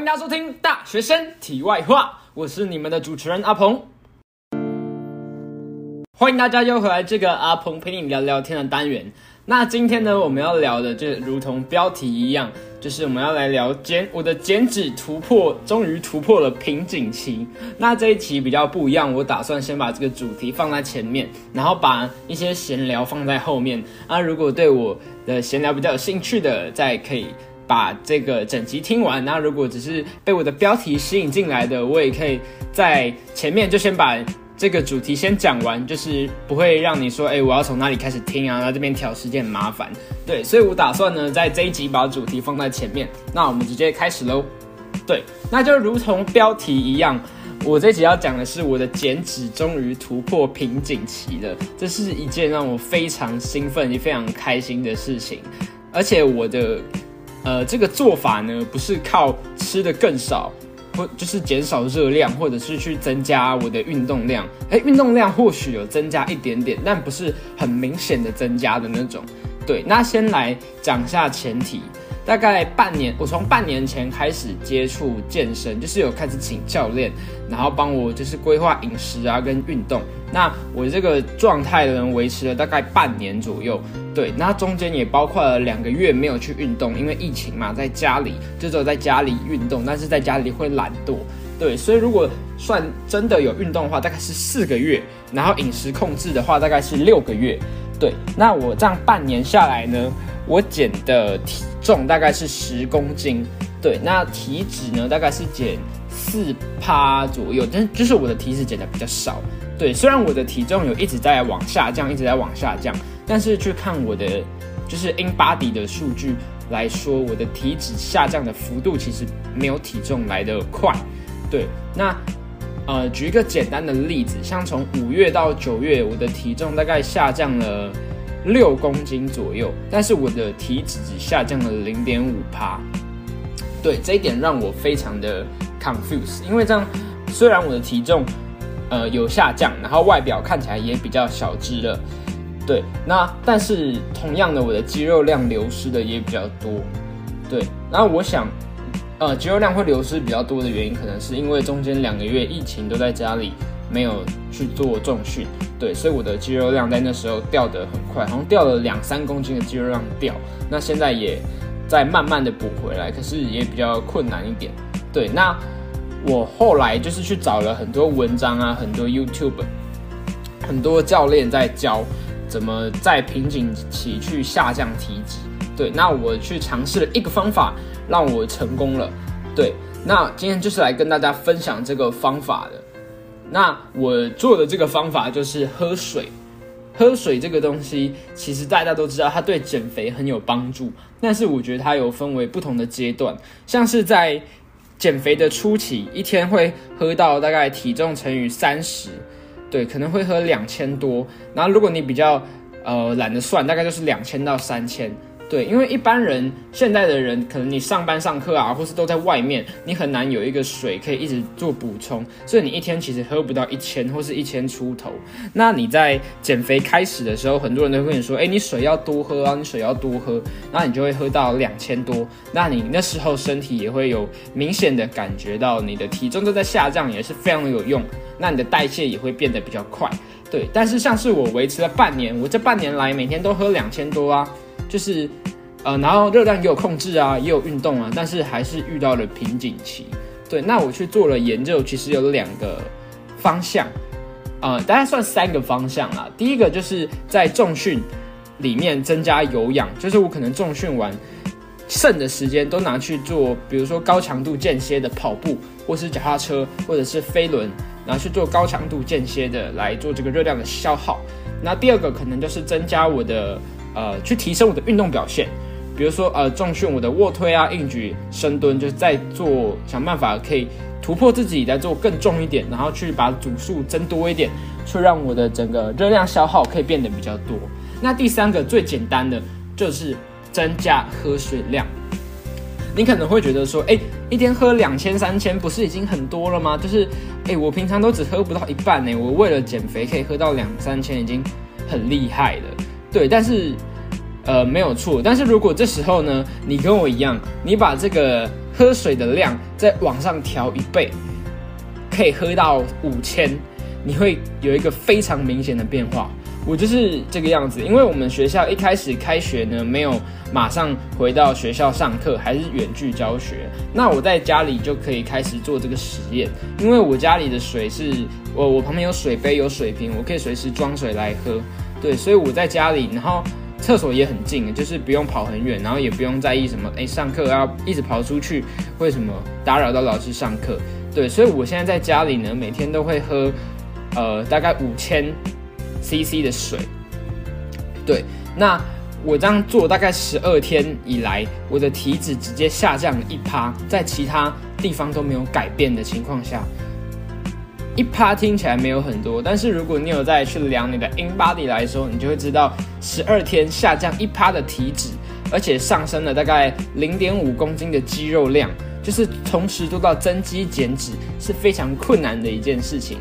迎大家收听《大学生题外话》，我是你们的主持人阿鹏。欢迎大家又回来这个阿鹏陪你聊聊天的单元。那今天呢，我们要聊的就如同标题一样，就是我们要来聊减我的减脂突破，终于突破了瓶颈期。那这一期比较不一样，我打算先把这个主题放在前面，然后把一些闲聊放在后面。啊，如果对我的闲聊比较有兴趣的，再可以。把这个整集听完，那如果只是被我的标题吸引进来的，我也可以在前面就先把这个主题先讲完，就是不会让你说，哎，我要从哪里开始听啊？那这边调时间很麻烦，对，所以我打算呢，在这一集把主题放在前面。那我们直接开始喽。对，那就如同标题一样，我这集要讲的是我的减脂终于突破瓶颈期了，这是一件让我非常兴奋也非常开心的事情，而且我的。呃，这个做法呢，不是靠吃的更少，或就是减少热量，或者是去增加我的运动量。诶，运动量或许有增加一点点，但不是很明显的增加的那种。对，那先来讲一下前提。大概半年，我从半年前开始接触健身，就是有开始请教练，然后帮我就是规划饮食啊跟运动。那我这个状态呢，维持了大概半年左右。对，那中间也包括了两个月没有去运动，因为疫情嘛，在家里就只有在家里运动，但是在家里会懒惰。对，所以如果算真的有运动的话，大概是四个月，然后饮食控制的话，大概是六个月。对，那我这样半年下来呢？我减的体重大概是十公斤，对，那体脂呢大概是减四趴左右，但就是我的体脂减的比较少，对，虽然我的体重有一直在往下降，一直在往下降，但是去看我的就是 in body 的数据来说，我的体脂下降的幅度其实没有体重来的快，对，那呃举一个简单的例子，像从五月到九月，我的体重大概下降了。六公斤左右，但是我的体脂只下降了零点五帕，对这一点让我非常的 confuse，因为这样虽然我的体重呃有下降，然后外表看起来也比较小只了，对，那但是同样的我的肌肉量流失的也比较多，对，然后我想呃肌肉量会流失比较多的原因，可能是因为中间两个月疫情都在家里。没有去做重训，对，所以我的肌肉量在那时候掉得很快，好像掉了两三公斤的肌肉量掉。那现在也在慢慢的补回来，可是也比较困难一点。对，那我后来就是去找了很多文章啊，很多 YouTube，很多教练在教怎么在瓶颈期去下降体脂。对，那我去尝试了一个方法，让我成功了。对，那今天就是来跟大家分享这个方法的。那我做的这个方法就是喝水，喝水这个东西，其实大家都知道它对减肥很有帮助。但是我觉得它有分为不同的阶段，像是在减肥的初期，一天会喝到大概体重乘以三十，对，可能会喝两千多。然后如果你比较呃懒得算，大概就是两千到三千。对，因为一般人现在的人，可能你上班上课啊，或是都在外面，你很难有一个水可以一直做补充，所以你一天其实喝不到一千或是一千出头。那你在减肥开始的时候，很多人都会跟你说，哎，你水要多喝啊，你水要多喝，那你就会喝到两千多。那你那时候身体也会有明显的感觉到你的体重都在下降，也是非常有用。那你的代谢也会变得比较快。对，但是像是我维持了半年，我这半年来每天都喝两千多啊。就是，呃，然后热量也有控制啊，也有运动啊，但是还是遇到了瓶颈期。对，那我去做了研究，其实有两个方向，呃，大概算三个方向啦。第一个就是在重训里面增加有氧，就是我可能重训完剩的时间都拿去做，比如说高强度间歇的跑步，或是脚踏车，或者是飞轮，拿去做高强度间歇的来做这个热量的消耗。那第二个可能就是增加我的。呃，去提升我的运动表现，比如说呃，重训我的卧推啊、硬举、深蹲，就是在做想办法可以突破自己，再做更重一点，然后去把组数增多一点，去让我的整个热量消耗可以变得比较多。那第三个最简单的就是增加喝水量。你可能会觉得说，哎，一天喝两千、三千，不是已经很多了吗？就是，哎，我平常都只喝不到一半呢，我为了减肥可以喝到两三千，已经很厉害了。对，但是，呃，没有错。但是如果这时候呢，你跟我一样，你把这个喝水的量再往上调一倍，可以喝到五千，你会有一个非常明显的变化。我就是这个样子，因为我们学校一开始开学呢，没有马上回到学校上课，还是远距教学。那我在家里就可以开始做这个实验，因为我家里的水是我我旁边有水杯有水瓶，我可以随时装水来喝。对，所以我在家里，然后厕所也很近，就是不用跑很远，然后也不用在意什么，哎，上课要一直跑出去，为什么打扰到老师上课？对，所以我现在在家里呢，每天都会喝，呃，大概五千。CC 的水，对，那我这样做大概十二天以来，我的体脂直接下降了一趴，在其他地方都没有改变的情况下，一趴听起来没有很多，但是如果你有再去量你的 In Body 来说，你就会知道十二天下降一趴的体脂，而且上升了大概零点五公斤的肌肉量，就是同时做到增肌减脂是非常困难的一件事情。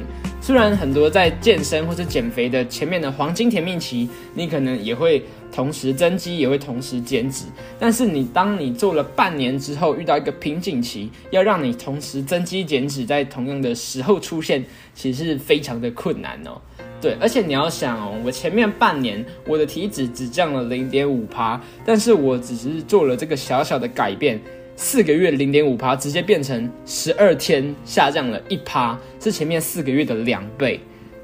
虽然很多在健身或者减肥的前面的黄金甜蜜期，你可能也会同时增肌，也会同时减脂。但是你当你做了半年之后，遇到一个瓶颈期，要让你同时增肌减脂在同样的时候出现，其实是非常的困难哦。对，而且你要想哦，我前面半年我的体脂只降了零点五趴，但是我只是做了这个小小的改变。四个月零点五趴，直接变成十二天下降了一趴，是前面四个月的两倍，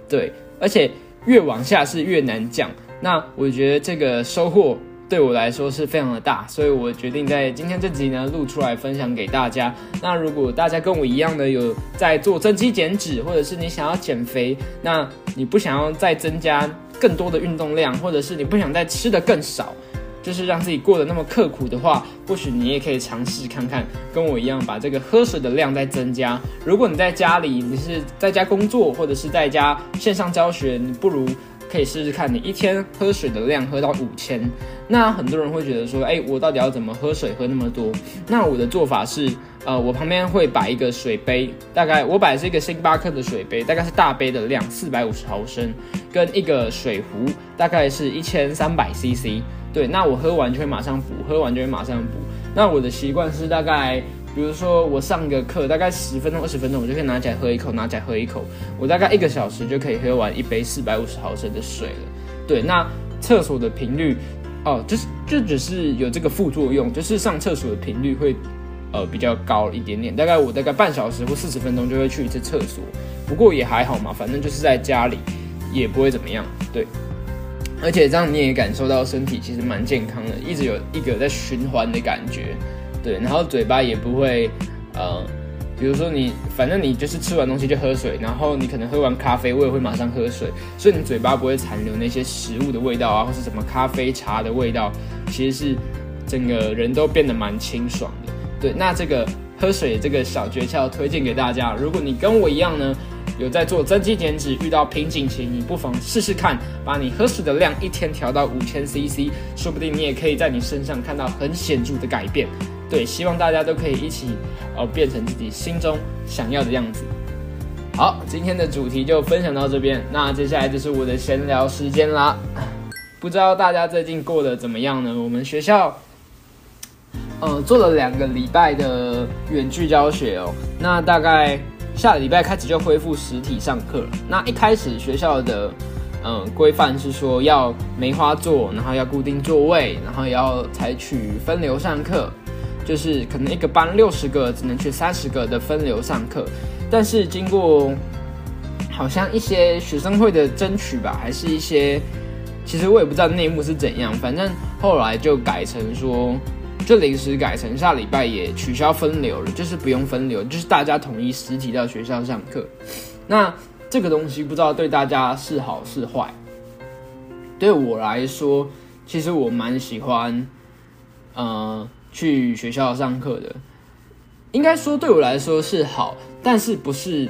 对，而且越往下是越难降。那我觉得这个收获对我来说是非常的大，所以我决定在今天这集呢录出来分享给大家。那如果大家跟我一样的有在做增肌减脂，或者是你想要减肥，那你不想要再增加更多的运动量，或者是你不想再吃的更少。就是让自己过得那么刻苦的话，或许你也可以尝试看看，跟我一样把这个喝水的量再增加。如果你在家里，你是在家工作，或者是在家线上教学，你不如可以试试看，你一天喝水的量喝到五千。那很多人会觉得说，哎，我到底要怎么喝水喝那么多？那我的做法是，呃，我旁边会摆一个水杯，大概我摆是一个星巴克的水杯，大概是大杯的量，四百五十毫升，跟一个水壶，大概是一千三百 CC。对，那我喝完就会马上补，喝完就会马上补。那我的习惯是大概，比如说我上个课，大概十分钟、二十分钟，我就可以拿起来喝一口，拿起来喝一口。我大概一个小时就可以喝完一杯四百五十毫升的水了。对，那厕所的频率，哦，就是就只是有这个副作用，就是上厕所的频率会呃比较高一点点。大概我大概半小时或四十分钟就会去一次厕所，不过也还好嘛，反正就是在家里也不会怎么样。对。而且这样你也感受到身体其实蛮健康的，一直有一个在循环的感觉，对。然后嘴巴也不会，呃，比如说你反正你就是吃完东西就喝水，然后你可能喝完咖啡，我也会马上喝水，所以你嘴巴不会残留那些食物的味道啊，或是什么咖啡茶的味道，其实是整个人都变得蛮清爽的。对，那这个喝水这个小诀窍推荐给大家，如果你跟我一样呢？有在做增肌减脂，遇到瓶颈期，你不妨试试看，把你喝水的量一天调到五千 CC，说不定你也可以在你身上看到很显著的改变。对，希望大家都可以一起，呃，变成自己心中想要的样子。好，今天的主题就分享到这边，那接下来就是我的闲聊时间啦。不知道大家最近过得怎么样呢？我们学校，呃，做了两个礼拜的远距教学哦，那大概。下个礼拜开始就恢复实体上课。那一开始学校的嗯规范是说要梅花座，然后要固定座位，然后也要采取分流上课，就是可能一个班六十个只能去三十个的分流上课。但是经过好像一些学生会的争取吧，还是一些其实我也不知道内幕是怎样，反正后来就改成说。就临时改成下礼拜也取消分流了，就是不用分流，就是大家统一实体到学校上课。那这个东西不知道对大家是好是坏。对我来说，其实我蛮喜欢，呃，去学校上课的。应该说对我来说是好，但是不是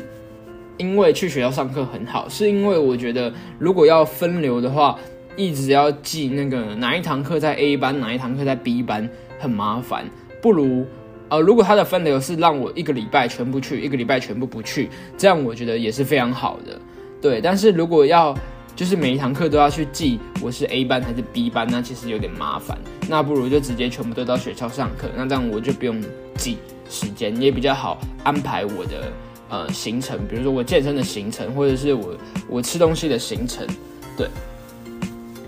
因为去学校上课很好，是因为我觉得如果要分流的话，一直要记那个哪一堂课在 A 班，哪一堂课在 B 班。很麻烦，不如，呃，如果他的分流是让我一个礼拜全部去，一个礼拜全部不去，这样我觉得也是非常好的，对。但是如果要就是每一堂课都要去记我是 A 班还是 B 班，那其实有点麻烦。那不如就直接全部都到学校上课，那这样我就不用记，时间，也比较好安排我的呃行程，比如说我健身的行程，或者是我我吃东西的行程，对。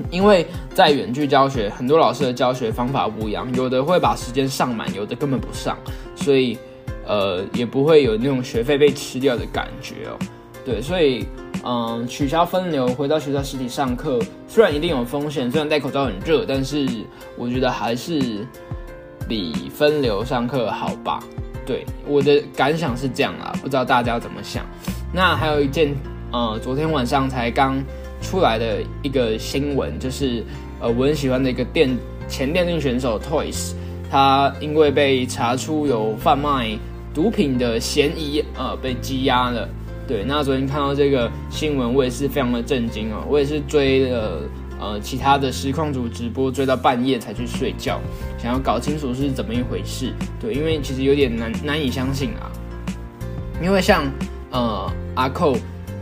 因为在远距教学，很多老师的教学方法不一样，有的会把时间上满，有的根本不上，所以呃也不会有那种学费被吃掉的感觉哦。对，所以嗯取消分流，回到学校实体上课，虽然一定有风险，虽然戴口罩很热，但是我觉得还是比分流上课好吧。对，我的感想是这样啦，不知道大家怎么想。那还有一件，呃，昨天晚上才刚。出来的一个新闻就是，呃，我很喜欢的一个电前电竞选手 Toys，他因为被查出有贩卖毒品的嫌疑，呃，被羁押了。对，那昨天看到这个新闻，我也是非常的震惊哦。我也是追了呃其他的实况组直播，追到半夜才去睡觉，想要搞清楚是怎么一回事。对，因为其实有点难难以相信啊。因为像呃阿寇，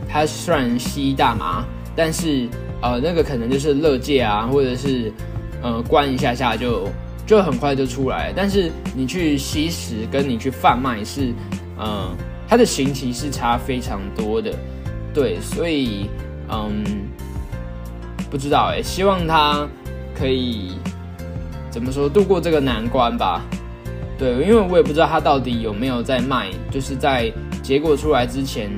他虽然吸大麻。但是，呃，那个可能就是乐界啊，或者是，呃，关一下下就就很快就出来。但是你去吸食跟你去贩卖是，嗯，它的刑期是差非常多的，对，所以，嗯，不知道哎，希望他可以怎么说度过这个难关吧。对，因为我也不知道他到底有没有在卖，就是在结果出来之前，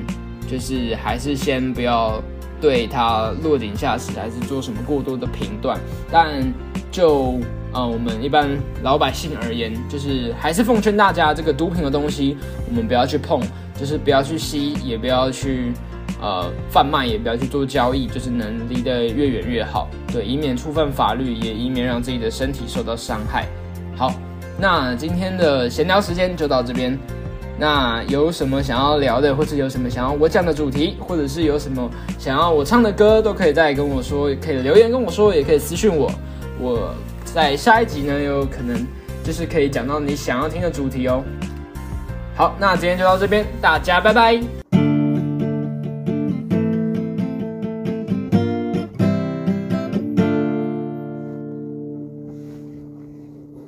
就是还是先不要。对他落井下石，还是做什么过多的评断？但就呃我们一般老百姓而言，就是还是奉劝大家，这个毒品的东西我们不要去碰，就是不要去吸，也不要去呃贩卖，也不要去做交易，就是能离得越远越好。对，以免触犯法律，也以免让自己的身体受到伤害。好，那今天的闲聊时间就到这边。那有什么想要聊的，或者有什么想要我讲的主题，或者是有什么想要我唱的歌，都可以再跟我说，也可以留言跟我说，也可以私信我。我在下一集呢，有可能就是可以讲到你想要听的主题哦。好，那今天就到这边，大家拜拜。